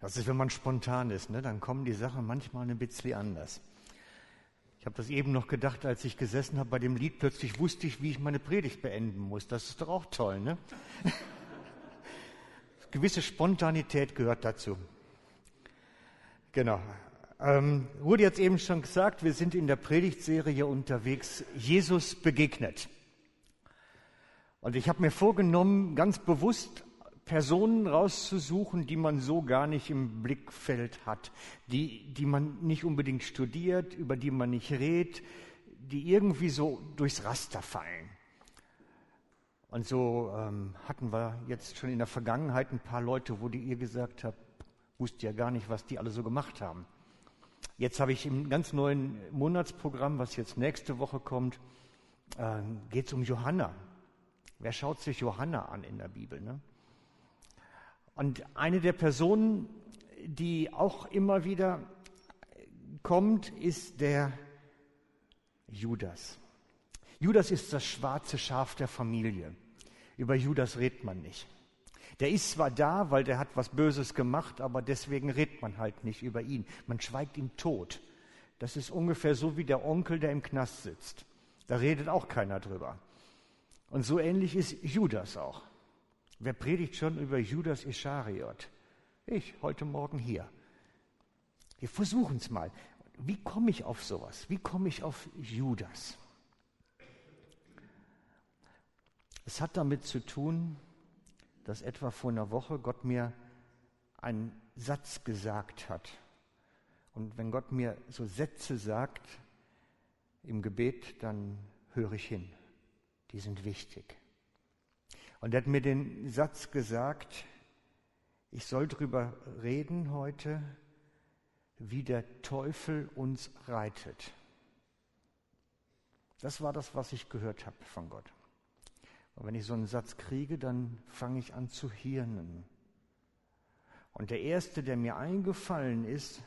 Das ist, wenn man spontan ist, ne? dann kommen die Sachen manchmal ein bisschen anders. Ich habe das eben noch gedacht, als ich gesessen habe bei dem Lied, plötzlich wusste ich, wie ich meine Predigt beenden muss. Das ist doch auch toll, ne? Gewisse Spontanität gehört dazu. Genau. Ähm, wurde jetzt eben schon gesagt, wir sind in der Predigtserie unterwegs, Jesus begegnet. Und ich habe mir vorgenommen, ganz bewusst Personen rauszusuchen, die man so gar nicht im Blickfeld hat, die, die man nicht unbedingt studiert, über die man nicht redet, die irgendwie so durchs Raster fallen. Und so ähm, hatten wir jetzt schon in der Vergangenheit ein paar Leute, wo die ihr gesagt habt, wusste ja gar nicht, was die alle so gemacht haben. Jetzt habe ich im ganz neuen Monatsprogramm, was jetzt nächste Woche kommt, äh, geht es um Johanna. Wer schaut sich Johanna an in der Bibel? Ne? Und eine der Personen, die auch immer wieder kommt, ist der Judas. Judas ist das schwarze Schaf der Familie. Über Judas redet man nicht. Der ist zwar da, weil der hat was Böses gemacht, aber deswegen redet man halt nicht über ihn. Man schweigt ihm tot. Das ist ungefähr so wie der Onkel, der im Knast sitzt. Da redet auch keiner drüber. Und so ähnlich ist Judas auch. Wer predigt schon über Judas Ischariot? Ich, heute Morgen hier. Wir versuchen es mal. Wie komme ich auf sowas? Wie komme ich auf Judas? Es hat damit zu tun, dass etwa vor einer Woche Gott mir einen Satz gesagt hat. Und wenn Gott mir so Sätze sagt im Gebet, dann höre ich hin. Die sind wichtig. Und er hat mir den Satz gesagt, ich soll darüber reden heute, wie der Teufel uns reitet. Das war das, was ich gehört habe von Gott. Und wenn ich so einen Satz kriege, dann fange ich an zu hirnen. Und der erste, der mir eingefallen ist,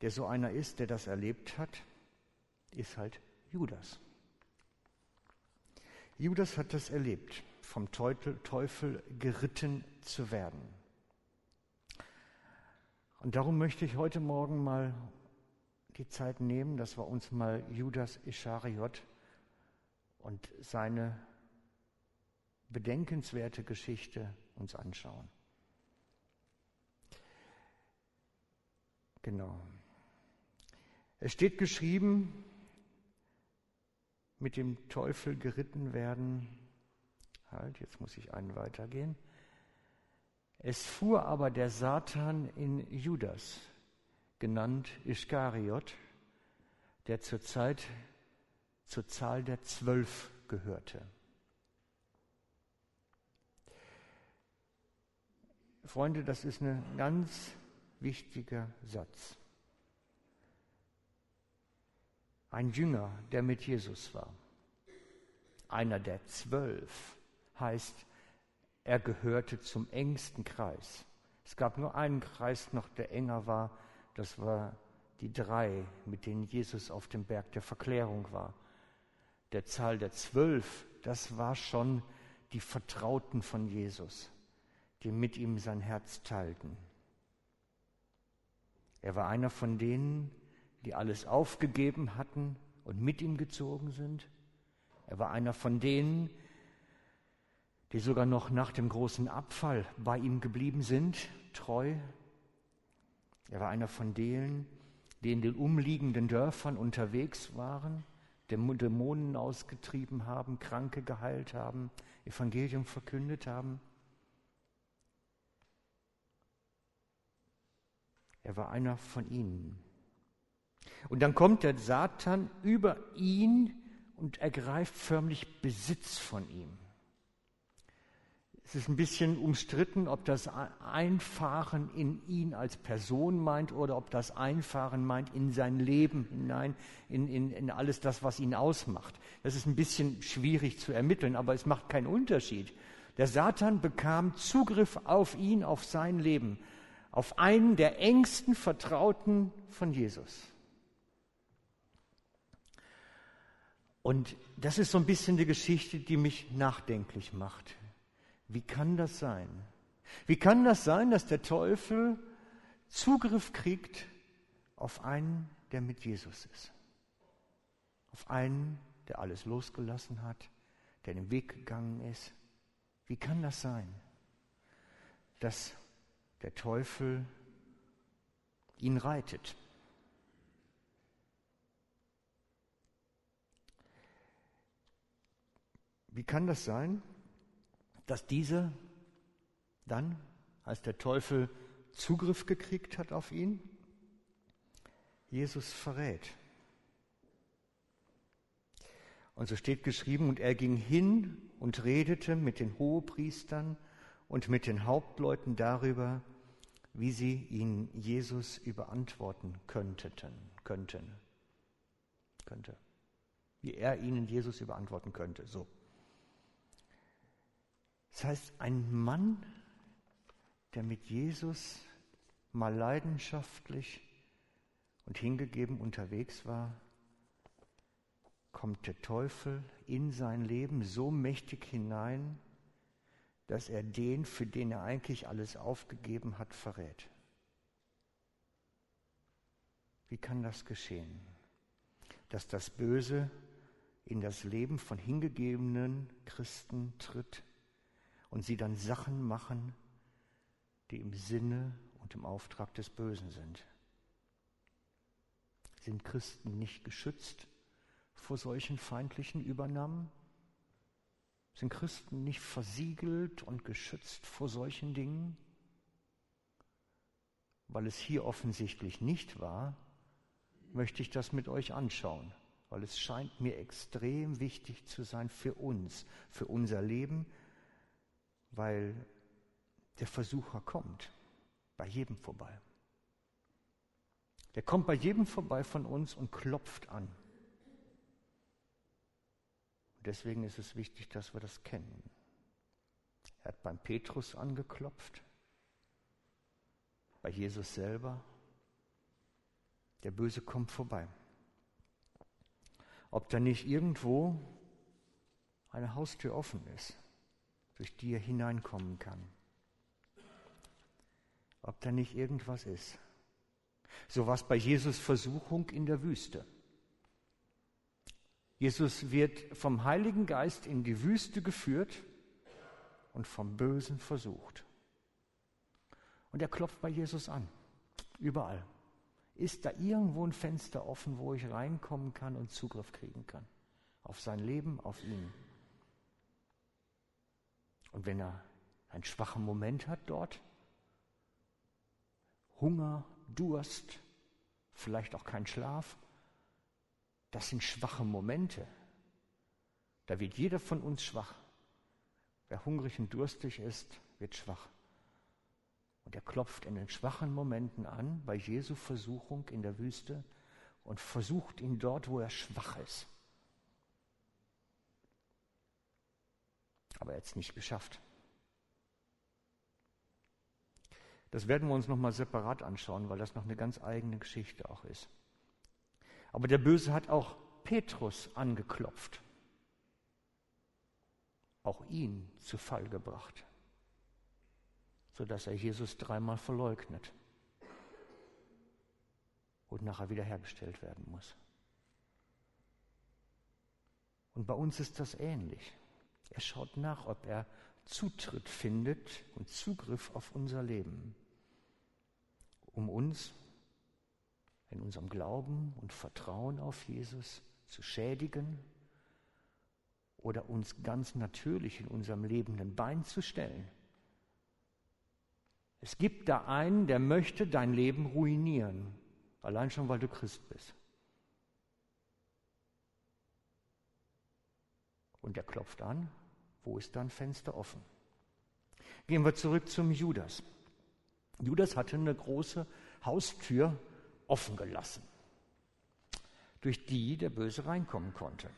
der so einer ist, der das erlebt hat, ist halt Judas. Judas hat das erlebt, vom Teufel geritten zu werden. Und darum möchte ich heute Morgen mal die Zeit nehmen, dass wir uns mal Judas Ischariot und seine bedenkenswerte Geschichte uns anschauen. Genau. Es steht geschrieben, mit dem Teufel geritten werden. Halt, jetzt muss ich einen weitergehen. Es fuhr aber der Satan in Judas, genannt Iskariot, der zur Zeit zur Zahl der Zwölf gehörte. Freunde, das ist ein ganz wichtiger Satz. Ein Jünger, der mit Jesus war. Einer der zwölf heißt, er gehörte zum engsten Kreis. Es gab nur einen Kreis noch, der enger war, das war die drei, mit denen Jesus auf dem Berg der Verklärung war. Der Zahl der zwölf, das war schon die Vertrauten von Jesus, die mit ihm sein Herz teilten. Er war einer von denen, die alles aufgegeben hatten und mit ihm gezogen sind. Er war einer von denen, die sogar noch nach dem großen Abfall bei ihm geblieben sind, treu. Er war einer von denen, die in den umliegenden Dörfern unterwegs waren, Dämonen ausgetrieben haben, Kranke geheilt haben, Evangelium verkündet haben. Er war einer von ihnen. Und dann kommt der Satan über ihn und ergreift förmlich Besitz von ihm. Es ist ein bisschen umstritten, ob das Einfahren in ihn als Person meint oder ob das Einfahren meint in sein Leben hinein, in, in, in alles das, was ihn ausmacht. Das ist ein bisschen schwierig zu ermitteln, aber es macht keinen Unterschied. Der Satan bekam Zugriff auf ihn, auf sein Leben, auf einen der engsten Vertrauten von Jesus. Und das ist so ein bisschen die Geschichte, die mich nachdenklich macht. Wie kann das sein? Wie kann das sein, dass der Teufel Zugriff kriegt auf einen, der mit Jesus ist? Auf einen, der alles losgelassen hat, der den Weg gegangen ist? Wie kann das sein, dass der Teufel ihn reitet? Wie kann das sein, dass dieser dann, als der Teufel Zugriff gekriegt hat auf ihn, Jesus verrät? Und so steht geschrieben, und er ging hin und redete mit den Hohepriestern und mit den Hauptleuten darüber, wie sie ihn Jesus überantworten könnten, könnten, könnte, wie er ihnen Jesus überantworten könnte. So. Das heißt, ein Mann, der mit Jesus mal leidenschaftlich und hingegeben unterwegs war, kommt der Teufel in sein Leben so mächtig hinein, dass er den, für den er eigentlich alles aufgegeben hat, verrät. Wie kann das geschehen? Dass das Böse in das Leben von hingegebenen Christen tritt und sie dann Sachen machen, die im Sinne und im Auftrag des Bösen sind. Sind Christen nicht geschützt vor solchen feindlichen Übernahmen? Sind Christen nicht versiegelt und geschützt vor solchen Dingen? Weil es hier offensichtlich nicht war, möchte ich das mit euch anschauen, weil es scheint mir extrem wichtig zu sein für uns, für unser Leben, weil der Versucher kommt bei jedem vorbei. Der kommt bei jedem vorbei von uns und klopft an. Deswegen ist es wichtig, dass wir das kennen. Er hat beim Petrus angeklopft, bei Jesus selber. Der Böse kommt vorbei. Ob da nicht irgendwo eine Haustür offen ist durch die er hineinkommen kann. Ob da nicht irgendwas ist. So war es bei Jesus Versuchung in der Wüste. Jesus wird vom Heiligen Geist in die Wüste geführt und vom Bösen versucht. Und er klopft bei Jesus an, überall. Ist da irgendwo ein Fenster offen, wo ich reinkommen kann und Zugriff kriegen kann? Auf sein Leben, auf ihn. Und wenn er einen schwachen Moment hat dort, Hunger, Durst, vielleicht auch kein Schlaf, das sind schwache Momente. Da wird jeder von uns schwach. Wer hungrig und durstig ist, wird schwach. Und er klopft in den schwachen Momenten an, bei Jesu Versuchung in der Wüste, und versucht ihn dort, wo er schwach ist. Aber er hat es nicht geschafft. Das werden wir uns nochmal separat anschauen, weil das noch eine ganz eigene Geschichte auch ist. Aber der Böse hat auch Petrus angeklopft, auch ihn zu Fall gebracht, sodass er Jesus dreimal verleugnet und nachher wiederhergestellt werden muss. Und bei uns ist das ähnlich. Er schaut nach, ob er Zutritt findet und Zugriff auf unser Leben, um uns in unserem Glauben und Vertrauen auf Jesus zu schädigen oder uns ganz natürlich in unserem Leben ein Bein zu stellen. Es gibt da einen, der möchte dein Leben ruinieren, allein schon weil du Christ bist. Und er klopft an, wo ist da ein Fenster offen? Gehen wir zurück zum Judas. Judas hatte eine große Haustür offen gelassen, durch die der Böse reinkommen konnte.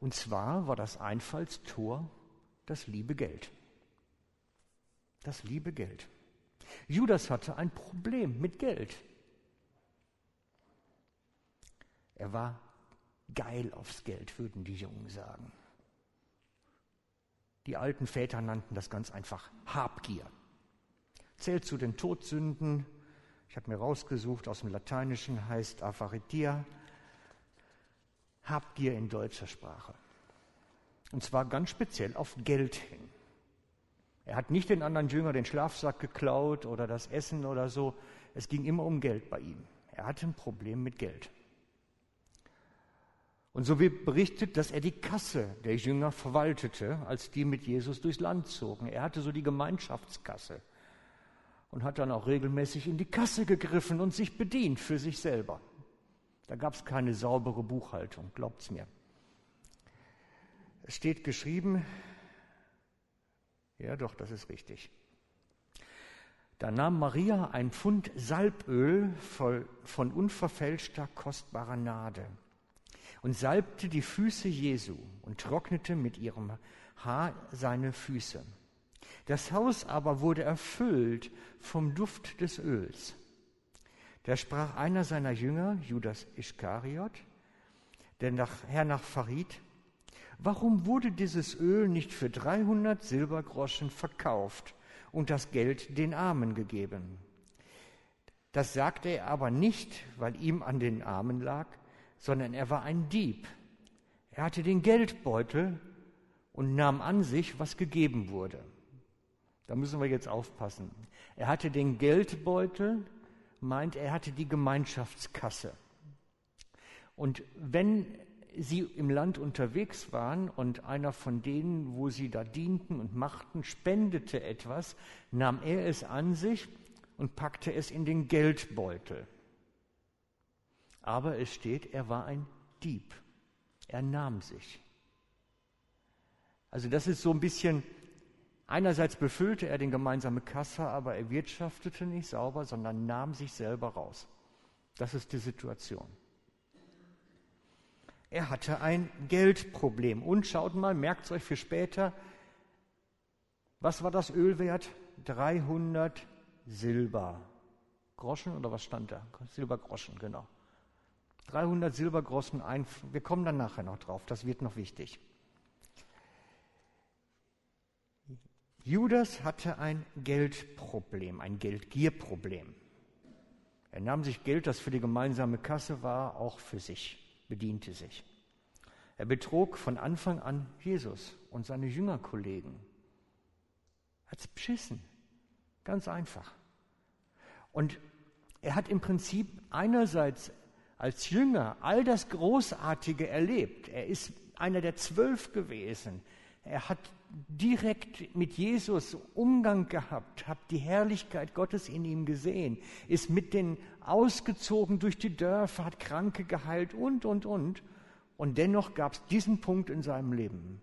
Und zwar war das Einfallstor das liebe Geld. Das liebe Geld. Judas hatte ein Problem mit Geld. Er war geil aufs Geld, würden die Jungen sagen. Die alten Väter nannten das ganz einfach Habgier. Zählt zu den Todsünden. Ich habe mir rausgesucht, aus dem Lateinischen heißt Avaritia. Habgier in deutscher Sprache. Und zwar ganz speziell auf Geld hin. Er hat nicht den anderen Jünger den Schlafsack geklaut oder das Essen oder so. Es ging immer um Geld bei ihm. Er hatte ein Problem mit Geld. Und so wird berichtet, dass er die Kasse der Jünger verwaltete, als die mit Jesus durchs Land zogen. Er hatte so die Gemeinschaftskasse und hat dann auch regelmäßig in die Kasse gegriffen und sich bedient für sich selber. Da gab es keine saubere Buchhaltung, glaubt's mir. Es steht geschrieben, ja doch, das ist richtig. Da nahm Maria ein Pfund Salböl von unverfälschter, kostbarer Nade und salbte die Füße Jesu und trocknete mit ihrem Haar seine Füße. Das Haus aber wurde erfüllt vom Duft des Öls. Da sprach einer seiner Jünger, Judas Iskariot, der nachher nach verriet, warum wurde dieses Öl nicht für 300 Silbergroschen verkauft und das Geld den Armen gegeben? Das sagte er aber nicht, weil ihm an den Armen lag, sondern er war ein Dieb. Er hatte den Geldbeutel und nahm an sich, was gegeben wurde. Da müssen wir jetzt aufpassen. Er hatte den Geldbeutel, meint er hatte die Gemeinschaftskasse. Und wenn sie im Land unterwegs waren und einer von denen, wo sie da dienten und machten, spendete etwas, nahm er es an sich und packte es in den Geldbeutel. Aber es steht, er war ein Dieb. Er nahm sich. Also das ist so ein bisschen, einerseits befüllte er den gemeinsamen Kasse, aber er wirtschaftete nicht sauber, sondern nahm sich selber raus. Das ist die Situation. Er hatte ein Geldproblem. Und schaut mal, merkt es euch für später, was war das Öl wert? 300 Silber. Groschen oder was stand da? Silbergroschen, genau. 300 Silbergroschen ein. Wir kommen dann nachher noch drauf, das wird noch wichtig. Judas hatte ein Geldproblem, ein Geldgierproblem. Er nahm sich Geld, das für die gemeinsame Kasse war, auch für sich, bediente sich. Er betrog von Anfang an Jesus und seine Jüngerkollegen. Hat's beschissen. Ganz einfach. Und er hat im Prinzip einerseits als Jünger all das Großartige erlebt. Er ist einer der zwölf gewesen. Er hat direkt mit Jesus Umgang gehabt, hat die Herrlichkeit Gottes in ihm gesehen, ist mit den ausgezogen durch die Dörfer, hat Kranke geheilt und, und, und. Und dennoch gab es diesen Punkt in seinem Leben,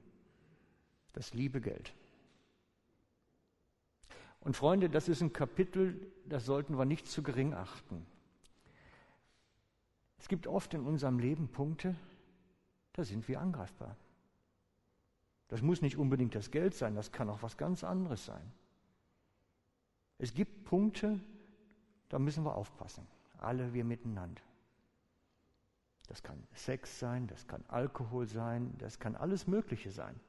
das liebe Geld. Und Freunde, das ist ein Kapitel, das sollten wir nicht zu gering achten. Es gibt oft in unserem Leben Punkte, da sind wir angreifbar. Das muss nicht unbedingt das Geld sein, das kann auch was ganz anderes sein. Es gibt Punkte, da müssen wir aufpassen, alle wir miteinander. Das kann Sex sein, das kann Alkohol sein, das kann alles Mögliche sein.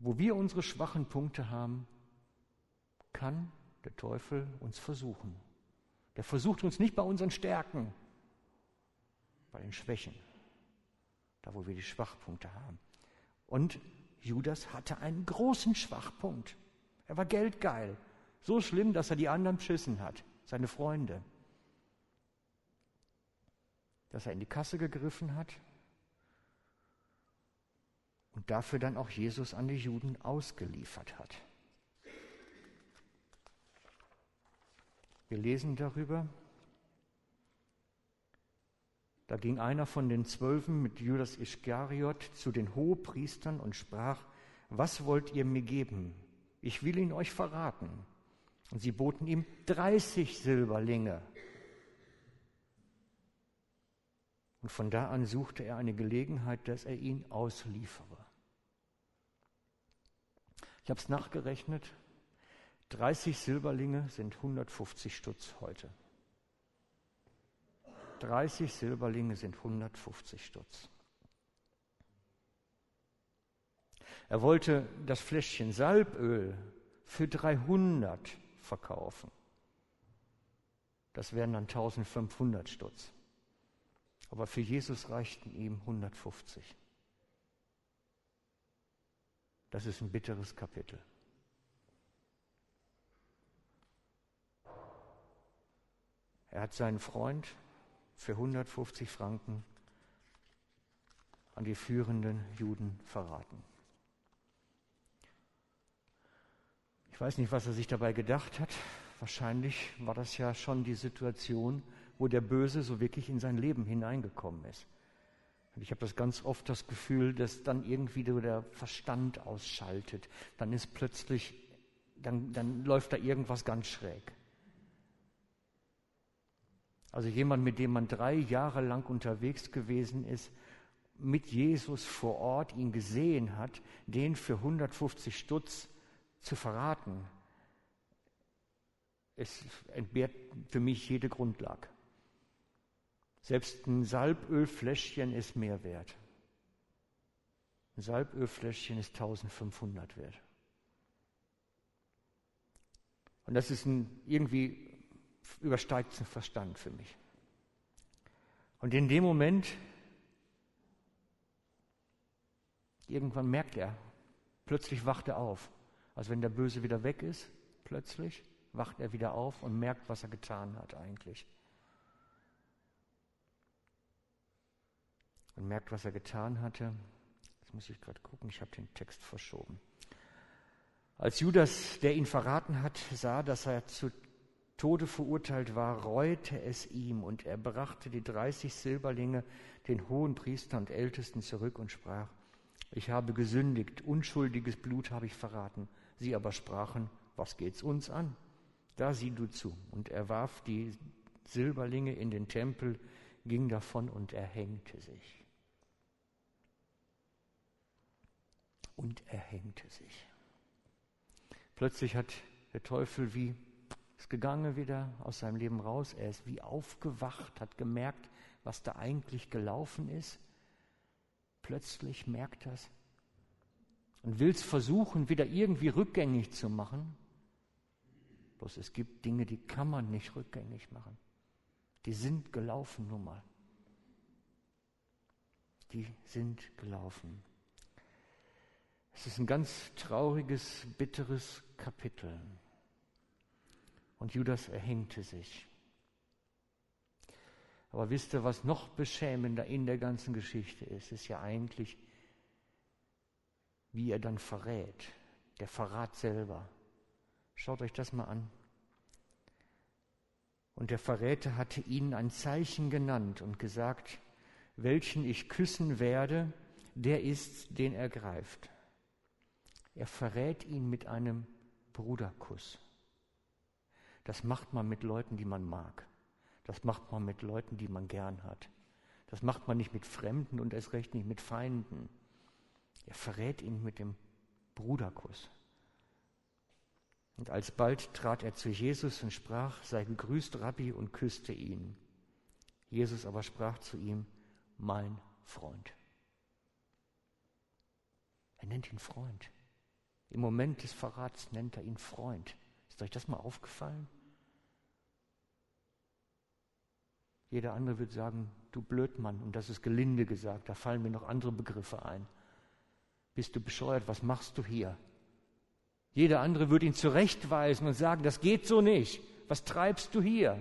Wo wir unsere schwachen Punkte haben, kann der Teufel uns versuchen. Der versucht uns nicht bei unseren Stärken, bei den Schwächen, da wo wir die Schwachpunkte haben. Und Judas hatte einen großen Schwachpunkt. Er war geldgeil. So schlimm, dass er die anderen beschissen hat, seine Freunde. Dass er in die Kasse gegriffen hat und dafür dann auch Jesus an die Juden ausgeliefert hat. Wir lesen darüber. Da ging einer von den Zwölfen mit Judas Iskariot zu den Hohepriestern und sprach, was wollt ihr mir geben? Ich will ihn euch verraten. Und sie boten ihm 30 Silberlinge. Und von da an suchte er eine Gelegenheit, dass er ihn ausliefere. Ich habe es nachgerechnet. 30 Silberlinge sind 150 Stutz heute. 30 Silberlinge sind 150 Stutz. Er wollte das Fläschchen Salböl für 300 verkaufen. Das wären dann 1500 Stutz. Aber für Jesus reichten ihm 150. Das ist ein bitteres Kapitel. Er hat seinen Freund für 150 Franken an die führenden Juden verraten. Ich weiß nicht, was er sich dabei gedacht hat. Wahrscheinlich war das ja schon die Situation, wo der Böse so wirklich in sein Leben hineingekommen ist. Und ich habe das ganz oft das Gefühl, dass dann irgendwie der Verstand ausschaltet. Dann ist plötzlich, dann, dann läuft da irgendwas ganz schräg. Also jemand, mit dem man drei Jahre lang unterwegs gewesen ist, mit Jesus vor Ort ihn gesehen hat, den für 150 Stutz zu verraten, es entbehrt für mich jede Grundlage. Selbst ein Salbölfläschchen ist mehr wert. Ein Salbölfläschchen ist 1500 wert. Und das ist ein, irgendwie übersteigt den Verstand für mich. Und in dem Moment, irgendwann merkt er, plötzlich wacht er auf. Also wenn der Böse wieder weg ist, plötzlich wacht er wieder auf und merkt, was er getan hat eigentlich. Und merkt, was er getan hatte. Jetzt muss ich gerade gucken, ich habe den Text verschoben. Als Judas, der ihn verraten hat, sah, dass er zu Tode verurteilt war, reute es ihm und er brachte die 30 Silberlinge den hohen Priester und Ältesten zurück und sprach, ich habe gesündigt, unschuldiges Blut habe ich verraten. Sie aber sprachen, was geht's uns an? Da sieh du zu. Und er warf die Silberlinge in den Tempel, ging davon und erhängte sich. Und erhängte sich. Plötzlich hat der Teufel wie ist gegangen wieder aus seinem Leben raus. Er ist wie aufgewacht, hat gemerkt, was da eigentlich gelaufen ist. Plötzlich merkt er es und will es versuchen, wieder irgendwie rückgängig zu machen. Bloß es gibt Dinge, die kann man nicht rückgängig machen. Die sind gelaufen nun mal. Die sind gelaufen. Es ist ein ganz trauriges, bitteres Kapitel. Und Judas erhängte sich. Aber wisst ihr, was noch beschämender in der ganzen Geschichte ist? Ist ja eigentlich, wie er dann verrät. Der Verrat selber. Schaut euch das mal an. Und der Verräter hatte ihnen ein Zeichen genannt und gesagt, welchen ich küssen werde, der ist, den er greift. Er verrät ihn mit einem Bruderkuss. Das macht man mit Leuten, die man mag. Das macht man mit Leuten, die man gern hat. Das macht man nicht mit Fremden und erst recht nicht mit Feinden. Er verrät ihn mit dem Bruderkuss. Und alsbald trat er zu Jesus und sprach, sei gegrüßt, Rabbi, und küsste ihn. Jesus aber sprach zu ihm, mein Freund. Er nennt ihn Freund. Im Moment des Verrats nennt er ihn Freund. Ist euch das mal aufgefallen? Jeder andere wird sagen, du Blödmann, und das ist gelinde gesagt, da fallen mir noch andere Begriffe ein. Bist du bescheuert, was machst du hier? Jeder andere würde ihn zurechtweisen und sagen, das geht so nicht. Was treibst du hier?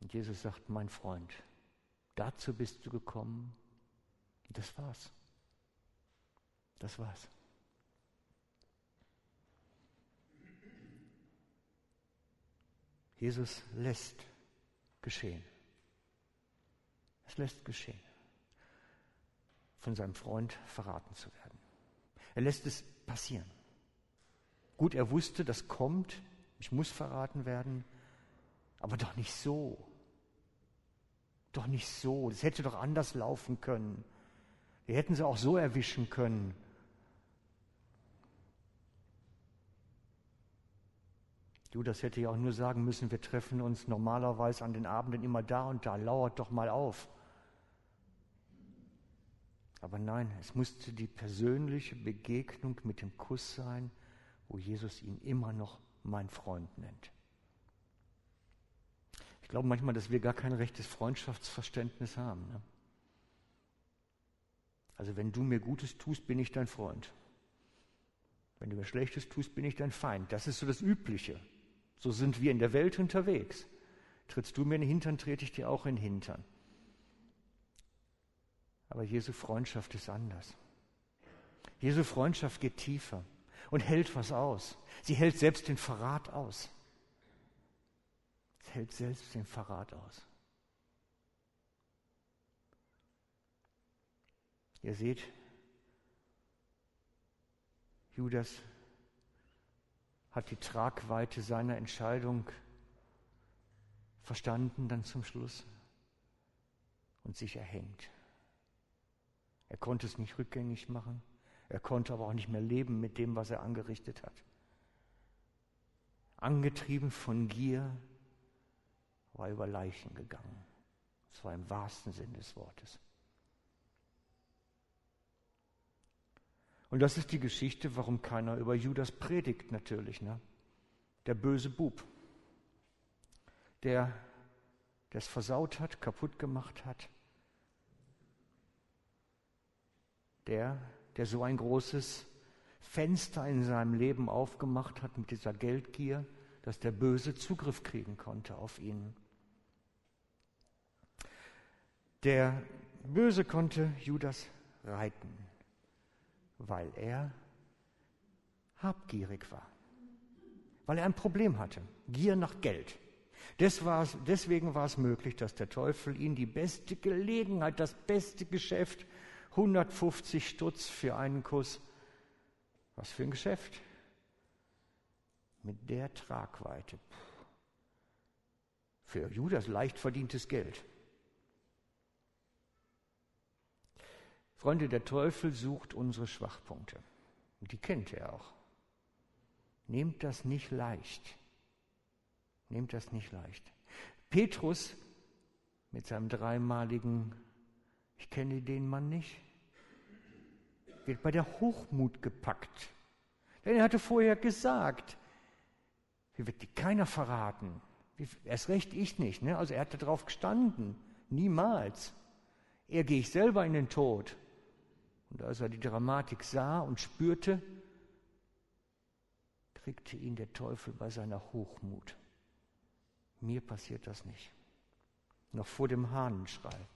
Und Jesus sagt, mein Freund, dazu bist du gekommen. Und das war's. Das war's. Jesus lässt geschehen. Es lässt geschehen, von seinem Freund verraten zu werden. Er lässt es passieren. Gut, er wusste, das kommt, ich muss verraten werden, aber doch nicht so. Doch nicht so. Das hätte doch anders laufen können. Wir hätten sie auch so erwischen können. Judas hätte ja auch nur sagen müssen, wir treffen uns normalerweise an den Abenden immer da und da, lauert doch mal auf. Aber nein, es musste die persönliche Begegnung mit dem Kuss sein, wo Jesus ihn immer noch mein Freund nennt. Ich glaube manchmal, dass wir gar kein rechtes Freundschaftsverständnis haben. Ne? Also wenn du mir Gutes tust, bin ich dein Freund. Wenn du mir Schlechtes tust, bin ich dein Feind. Das ist so das Übliche. So sind wir in der Welt unterwegs. Trittst du mir in den Hintern, trete ich dir auch in den Hintern. Aber Jesu Freundschaft ist anders. Jesu Freundschaft geht tiefer und hält was aus. Sie hält selbst den Verrat aus. Sie hält selbst den Verrat aus. Ihr seht, Judas hat die Tragweite seiner Entscheidung verstanden dann zum Schluss und sich erhängt. Er konnte es nicht rückgängig machen, er konnte aber auch nicht mehr leben mit dem, was er angerichtet hat. Angetrieben von Gier war er über Leichen gegangen. Das war im wahrsten Sinn des Wortes. Und das ist die Geschichte, warum keiner über Judas predigt natürlich. Ne? Der böse Bub, der das versaut hat, kaputt gemacht hat. Der, der so ein großes Fenster in seinem Leben aufgemacht hat mit dieser Geldgier, dass der Böse Zugriff kriegen konnte auf ihn. Der Böse konnte Judas reiten weil er habgierig war, weil er ein Problem hatte, Gier nach Geld. deswegen war es möglich, dass der Teufel ihn die beste Gelegenheit, das beste Geschäft, 150 Stutz für einen Kuss, was für ein Geschäft, mit der Tragweite. Für Judas leicht verdientes Geld. Freunde, der Teufel sucht unsere Schwachpunkte. Und die kennt er auch. Nehmt das nicht leicht. Nehmt das nicht leicht. Petrus mit seinem dreimaligen, ich kenne den Mann nicht, wird bei der Hochmut gepackt. Denn er hatte vorher gesagt, wie wird die keiner verraten. Erst recht ich nicht. Ne? Also er hatte darauf gestanden. Niemals. Er gehe ich selber in den Tod. Und als er die Dramatik sah und spürte, kriegte ihn der Teufel bei seiner Hochmut. Mir passiert das nicht. Noch vor dem Hahnenschrei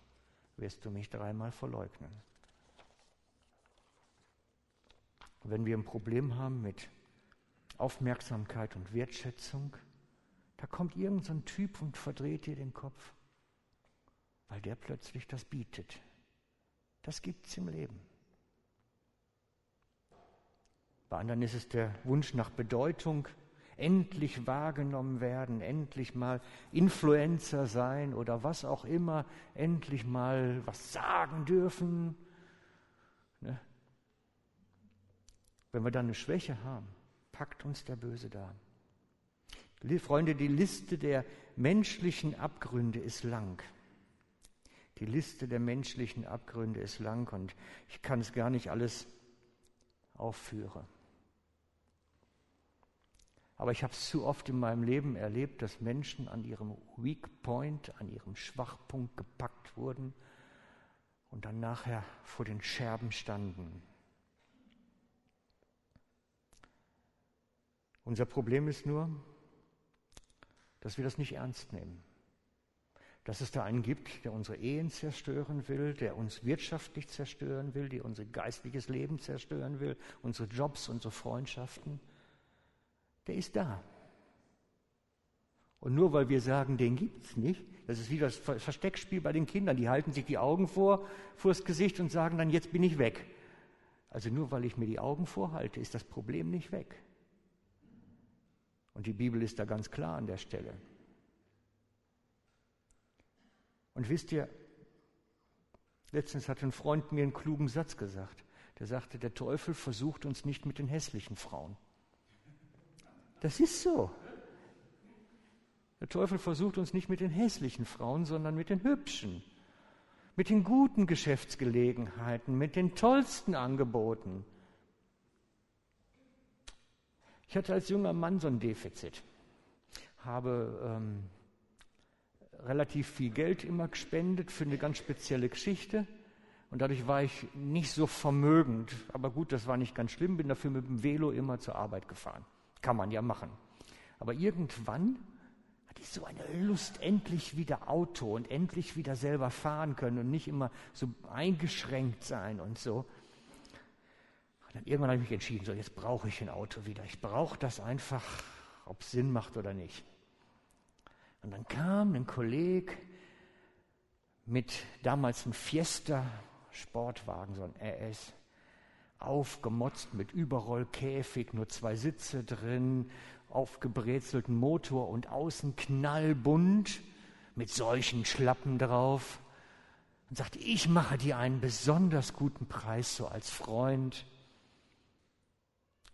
wirst du mich dreimal verleugnen. wenn wir ein Problem haben mit Aufmerksamkeit und Wertschätzung, da kommt irgendein so Typ und verdreht dir den Kopf, weil der plötzlich das bietet. Das gibt es im Leben. Bei anderen ist es der Wunsch nach Bedeutung, endlich wahrgenommen werden, endlich mal Influencer sein oder was auch immer, endlich mal was sagen dürfen. Ne? Wenn wir dann eine Schwäche haben, packt uns der Böse da. Freunde, die Liste der menschlichen Abgründe ist lang. Die Liste der menschlichen Abgründe ist lang und ich kann es gar nicht alles aufführen. Aber ich habe es zu oft in meinem Leben erlebt, dass Menschen an ihrem Weak Point, an ihrem Schwachpunkt gepackt wurden und dann nachher vor den Scherben standen. Unser Problem ist nur, dass wir das nicht ernst nehmen. Dass es da einen gibt, der unsere Ehen zerstören will, der uns wirtschaftlich zerstören will, der unser geistliches Leben zerstören will, unsere Jobs, unsere Freundschaften der ist da. Und nur weil wir sagen, den gibt es nicht, das ist wie das Versteckspiel bei den Kindern, die halten sich die Augen vor, vors Gesicht und sagen dann, jetzt bin ich weg. Also nur weil ich mir die Augen vorhalte, ist das Problem nicht weg. Und die Bibel ist da ganz klar an der Stelle. Und wisst ihr, letztens hat ein Freund mir einen klugen Satz gesagt. Der sagte, der Teufel versucht uns nicht mit den hässlichen Frauen. Das ist so. Der Teufel versucht uns nicht mit den hässlichen Frauen, sondern mit den hübschen. mit den guten Geschäftsgelegenheiten, mit den tollsten Angeboten. Ich hatte als junger Mann so ein Defizit, habe ähm, relativ viel Geld immer gespendet für eine ganz spezielle Geschichte und dadurch war ich nicht so vermögend. Aber gut, das war nicht ganz schlimm, bin dafür mit dem Velo immer zur Arbeit gefahren. Kann man ja machen. Aber irgendwann hatte ich so eine Lust, endlich wieder Auto und endlich wieder selber fahren können und nicht immer so eingeschränkt sein und so. Und dann irgendwann habe ich mich entschieden, so jetzt brauche ich ein Auto wieder. Ich brauche das einfach, ob es Sinn macht oder nicht. Und dann kam ein Kollege mit damals einem Fiesta Sportwagen, so ein RS, aufgemotzt mit Überrollkäfig, nur zwei Sitze drin, aufgebrezelten Motor und außen knallbunt mit solchen Schlappen drauf und sagte, ich mache dir einen besonders guten Preis so als Freund.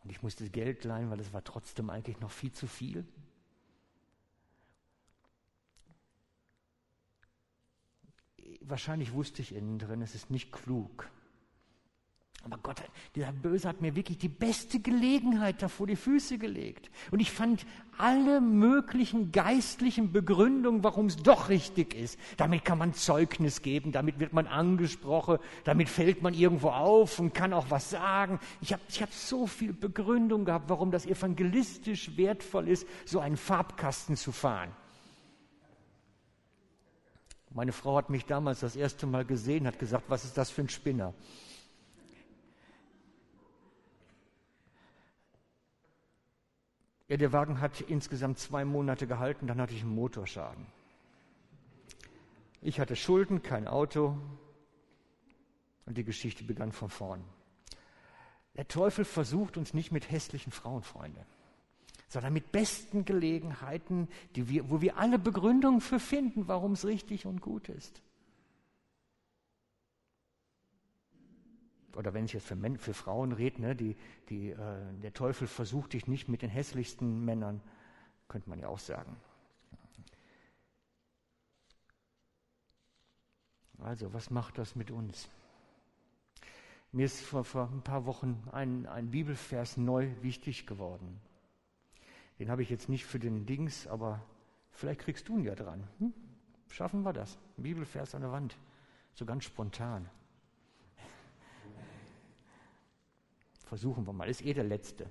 Und ich musste Geld leihen, weil es war trotzdem eigentlich noch viel zu viel. wahrscheinlich wusste ich innen drin, es ist nicht klug. Aber Gott, dieser Böse hat mir wirklich die beste Gelegenheit da vor die Füße gelegt. Und ich fand alle möglichen geistlichen Begründungen, warum es doch richtig ist. Damit kann man Zeugnis geben, damit wird man angesprochen, damit fällt man irgendwo auf und kann auch was sagen. Ich habe ich hab so viel Begründung gehabt, warum das evangelistisch wertvoll ist, so einen Farbkasten zu fahren. Meine Frau hat mich damals das erste Mal gesehen, hat gesagt, was ist das für ein Spinner? Ja, der Wagen hat insgesamt zwei Monate gehalten, dann hatte ich einen Motorschaden. Ich hatte Schulden, kein Auto und die Geschichte begann von vorn. Der Teufel versucht uns nicht mit hässlichen Frauen, Freunde sondern mit besten Gelegenheiten, wir, wo wir alle Begründungen für finden, warum es richtig und gut ist. Oder wenn ich jetzt für, Men für Frauen rede, ne, die, die, äh, der Teufel versucht dich nicht mit den hässlichsten Männern, könnte man ja auch sagen. Also, was macht das mit uns? Mir ist vor, vor ein paar Wochen ein, ein Bibelvers neu wichtig geworden. Den habe ich jetzt nicht für den Dings, aber vielleicht kriegst du ihn ja dran. Hm? Schaffen wir das? Bibelvers an der Wand. So ganz spontan. Versuchen wir mal. Ist eh der letzte.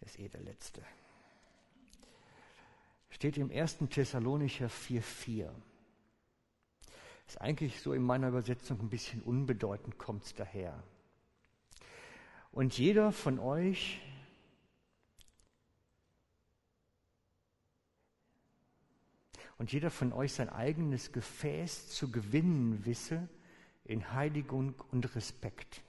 Ist eh der letzte. Steht im 1. Thessalonicher 4,4. Ist eigentlich so in meiner Übersetzung ein bisschen unbedeutend, kommt es daher. Und jeder von euch, und jeder von euch sein eigenes Gefäß zu gewinnen wisse in Heiligung und Respekt.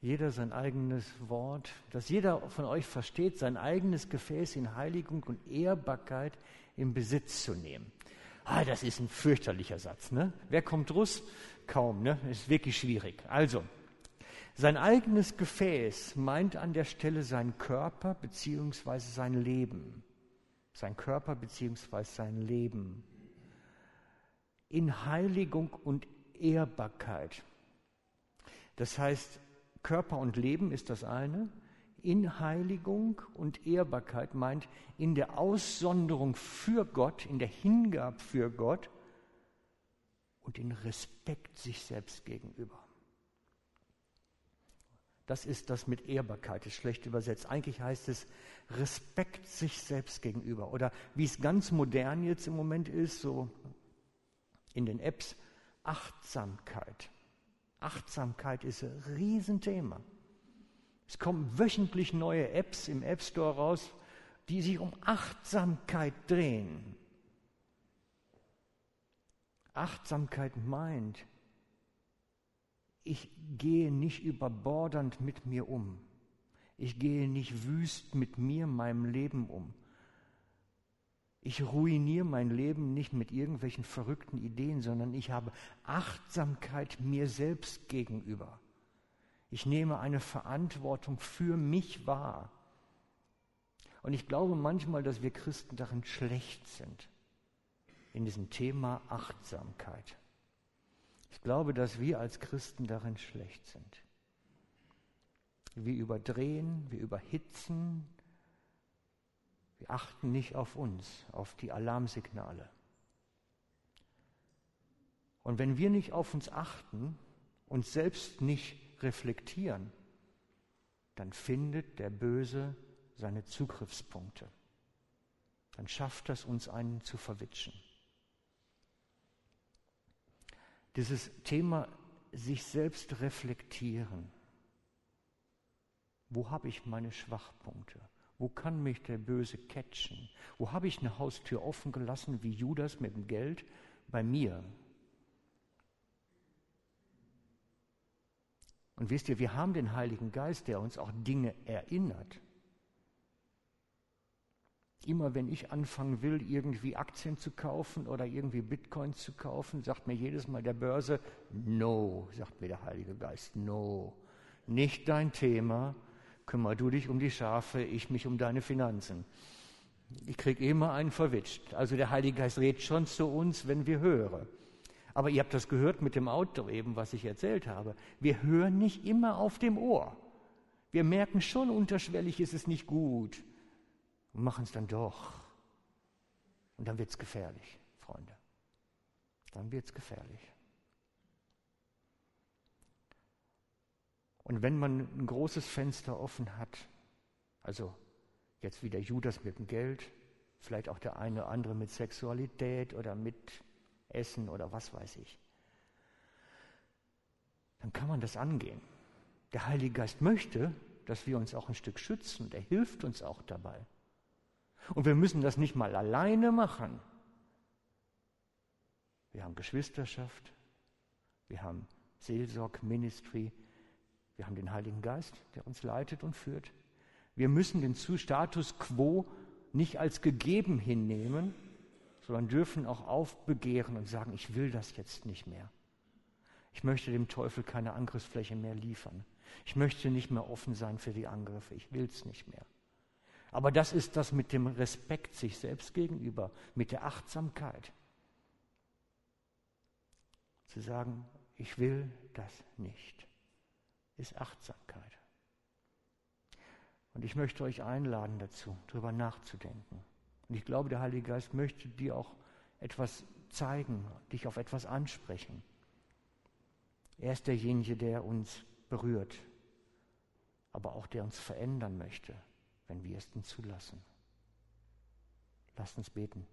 Jeder sein eigenes Wort, dass jeder von euch versteht, sein eigenes Gefäß in Heiligung und Ehrbarkeit in Besitz zu nehmen. Ah, das ist ein fürchterlicher Satz, ne? Wer kommt raus? Kaum, ne? Ist wirklich schwierig. Also, sein eigenes Gefäß meint an der Stelle seinen Körper beziehungsweise sein Leben sein Körper bzw. sein Leben in Heiligung und Ehrbarkeit. Das heißt, Körper und Leben ist das eine, in Heiligung und Ehrbarkeit meint in der Aussonderung für Gott, in der Hingabe für Gott und in Respekt sich selbst gegenüber. Das ist das mit Ehrbarkeit, ist schlecht übersetzt. Eigentlich heißt es Respekt sich selbst gegenüber. Oder wie es ganz modern jetzt im Moment ist, so in den Apps, Achtsamkeit. Achtsamkeit ist ein Riesenthema. Es kommen wöchentlich neue Apps im App Store raus, die sich um Achtsamkeit drehen. Achtsamkeit meint, ich gehe nicht überbordernd mit mir um. Ich gehe nicht wüst mit mir, meinem Leben um. Ich ruiniere mein Leben nicht mit irgendwelchen verrückten Ideen, sondern ich habe Achtsamkeit mir selbst gegenüber. Ich nehme eine Verantwortung für mich wahr. Und ich glaube manchmal, dass wir Christen darin schlecht sind. in diesem Thema Achtsamkeit. Ich glaube, dass wir als Christen darin schlecht sind. Wir überdrehen, wir überhitzen, wir achten nicht auf uns, auf die Alarmsignale. Und wenn wir nicht auf uns achten, uns selbst nicht reflektieren, dann findet der Böse seine Zugriffspunkte. Dann schafft das uns einen zu verwitschen. Dieses Thema sich selbst reflektieren. Wo habe ich meine Schwachpunkte? Wo kann mich der Böse catchen? Wo habe ich eine Haustür offen gelassen, wie Judas mit dem Geld? Bei mir. Und wisst ihr, wir haben den Heiligen Geist, der uns auch Dinge erinnert. Immer wenn ich anfangen will, irgendwie Aktien zu kaufen oder irgendwie Bitcoin zu kaufen, sagt mir jedes Mal der Börse, no, sagt mir der Heilige Geist, no, nicht dein Thema, kümmer du dich um die Schafe, ich mich um deine Finanzen. Ich kriege immer einen verwitscht. Also der Heilige Geist redet schon zu uns, wenn wir hören. Aber ihr habt das gehört mit dem Auto eben, was ich erzählt habe. Wir hören nicht immer auf dem Ohr. Wir merken schon unterschwellig, ist es nicht gut. Und machen es dann doch. Und dann wird es gefährlich, Freunde. Dann wird es gefährlich. Und wenn man ein großes Fenster offen hat, also jetzt wieder Judas mit dem Geld, vielleicht auch der eine oder andere mit Sexualität oder mit Essen oder was weiß ich, dann kann man das angehen. Der Heilige Geist möchte, dass wir uns auch ein Stück schützen er hilft uns auch dabei. Und wir müssen das nicht mal alleine machen. Wir haben Geschwisterschaft, wir haben Seelsorg, Ministry, wir haben den Heiligen Geist, der uns leitet und führt. Wir müssen den Status quo nicht als gegeben hinnehmen, sondern dürfen auch aufbegehren und sagen, ich will das jetzt nicht mehr. Ich möchte dem Teufel keine Angriffsfläche mehr liefern. Ich möchte nicht mehr offen sein für die Angriffe. Ich will es nicht mehr. Aber das ist das mit dem Respekt sich selbst gegenüber, mit der Achtsamkeit. Zu sagen, ich will das nicht ist Achtsamkeit. Und ich möchte euch einladen dazu, darüber nachzudenken. Und ich glaube, der Heilige Geist möchte dir auch etwas zeigen, dich auf etwas ansprechen. Er ist derjenige, der uns berührt, aber auch der uns verändern möchte, wenn wir es denn zulassen. Lasst uns beten.